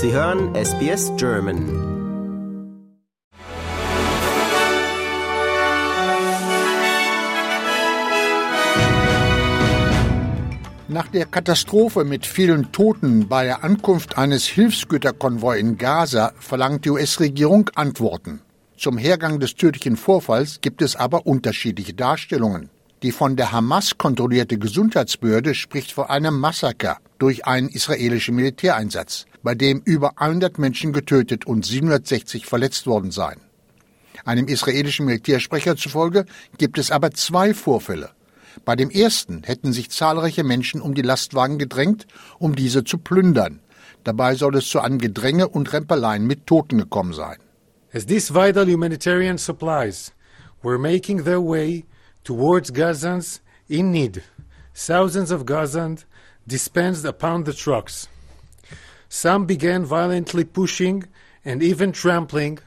Sie hören SBS German. Nach der Katastrophe mit vielen Toten bei der Ankunft eines Hilfsgüterkonvois in Gaza verlangt die US-Regierung Antworten. Zum Hergang des tödlichen Vorfalls gibt es aber unterschiedliche Darstellungen. Die von der Hamas kontrollierte Gesundheitsbehörde spricht von einem Massaker durch einen israelischen Militäreinsatz, bei dem über 100 Menschen getötet und 760 verletzt worden seien. Einem israelischen Militärsprecher zufolge gibt es aber zwei Vorfälle. Bei dem ersten hätten sich zahlreiche Menschen um die Lastwagen gedrängt, um diese zu plündern. Dabei soll es zu einem Gedränge und Rempeleien mit Toten gekommen sein. As these vital humanitarian supplies were making their way towards Gazans in need. Thousands of Gazans dispensed upon the trucks. Some began violently pushing and even trampling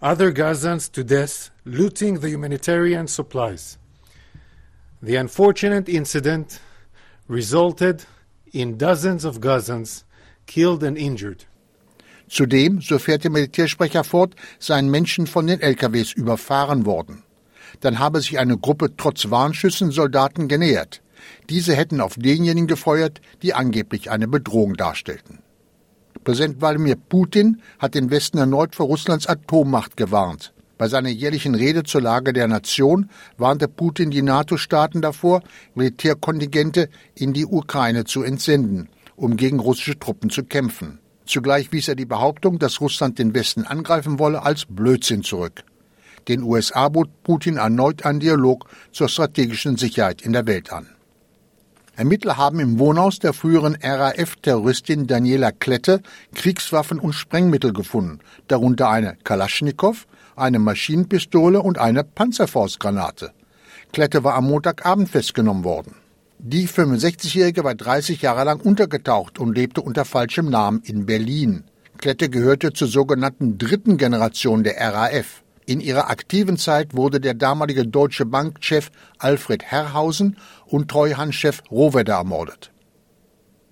other Gazans to death, looting the humanitarian supplies. The unfortunate incident resulted in dozens of Gazans killed and injured. Zudem, so fährt der Militärsprecher fort, seien Menschen von den LKWs überfahren worden. Dann habe sich eine Gruppe trotz Warnschüssen Soldaten genähert. Diese hätten auf denjenigen gefeuert, die angeblich eine Bedrohung darstellten. Präsident Wladimir Putin hat den Westen erneut vor Russlands Atommacht gewarnt. Bei seiner jährlichen Rede zur Lage der Nation warnte Putin die NATO-Staaten davor, Militärkontingente in die Ukraine zu entsenden, um gegen russische Truppen zu kämpfen. Zugleich wies er die Behauptung, dass Russland den Westen angreifen wolle, als Blödsinn zurück. Den USA bot Putin erneut einen Dialog zur strategischen Sicherheit in der Welt an. Ermittler haben im Wohnhaus der früheren RAF-Terroristin Daniela Klette Kriegswaffen und Sprengmittel gefunden, darunter eine Kalaschnikow, eine Maschinenpistole und eine Panzerfaustgranate. Klette war am Montagabend festgenommen worden. Die 65-Jährige war 30 Jahre lang untergetaucht und lebte unter falschem Namen in Berlin. Klette gehörte zur sogenannten dritten Generation der RAF. In ihrer aktiven Zeit wurde der damalige Deutsche Bankchef Alfred Herrhausen und Treuhandchef Rohwedder ermordet.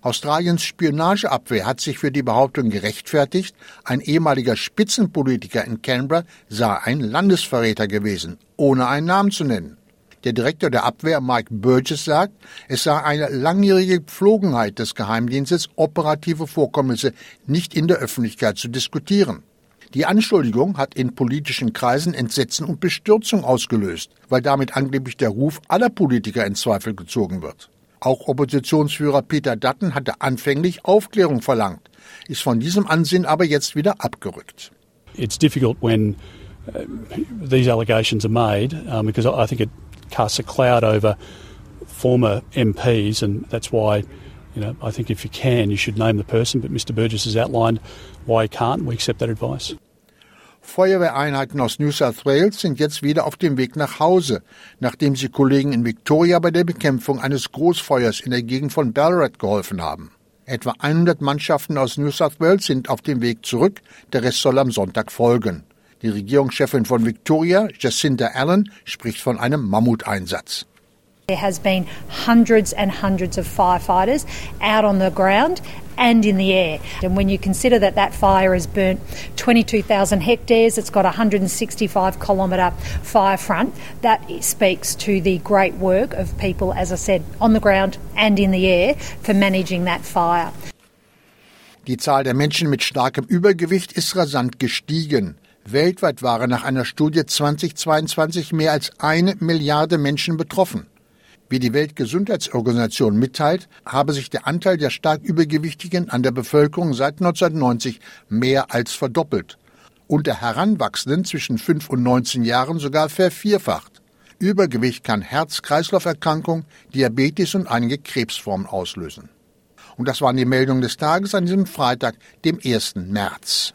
Australiens Spionageabwehr hat sich für die Behauptung gerechtfertigt, ein ehemaliger Spitzenpolitiker in Canberra sei ein Landesverräter gewesen, ohne einen Namen zu nennen. Der Direktor der Abwehr, Mike Burgess, sagt, es sei eine langjährige Pflogenheit des Geheimdienstes, operative Vorkommnisse nicht in der Öffentlichkeit zu diskutieren. Die Anschuldigung hat in politischen Kreisen Entsetzen und Bestürzung ausgelöst, weil damit angeblich der Ruf aller Politiker in Zweifel gezogen wird. Auch Oppositionsführer Peter Dutton hatte anfänglich Aufklärung verlangt, ist von diesem Ansinnen aber jetzt wieder abgerückt. It's difficult when uh, these allegations are made um, because I think it casts a cloud over former MPs and that's why you know, I think if you can, you should name the person, but Mr. Burgess has outlined why he can't. We accept that advice. Feuerwehreinheiten aus New South Wales sind jetzt wieder auf dem Weg nach Hause, nachdem sie Kollegen in Victoria bei der Bekämpfung eines Großfeuers in der Gegend von Ballarat geholfen haben. Etwa 100 Mannschaften aus New South Wales sind auf dem Weg zurück, der Rest soll am Sonntag folgen. Die Regierungschefin von Victoria, Jacinta Allen, spricht von einem Mammuteinsatz. There has been hundreds and hundreds of firefighters out on the ground and in the air. And when you consider that that fire has burnt 22,000 hectares, it's got a 165 kilometre fire front, that speaks to the great work of people, as I said, on the ground and in the air for managing that fire. Die Zahl der Menschen mit starkem Übergewicht ist rasant gestiegen. Weltweit waren nach einer Studie 2022 mehr als eine Milliarde Menschen betroffen. Wie die Weltgesundheitsorganisation mitteilt, habe sich der Anteil der stark Übergewichtigen an der Bevölkerung seit 1990 mehr als verdoppelt und der Heranwachsenden zwischen 5 und 19 Jahren sogar vervierfacht. Übergewicht kann Herz-Kreislauf-Erkrankung, Diabetes und einige Krebsformen auslösen. Und das waren die Meldungen des Tages an diesem Freitag, dem 1. März.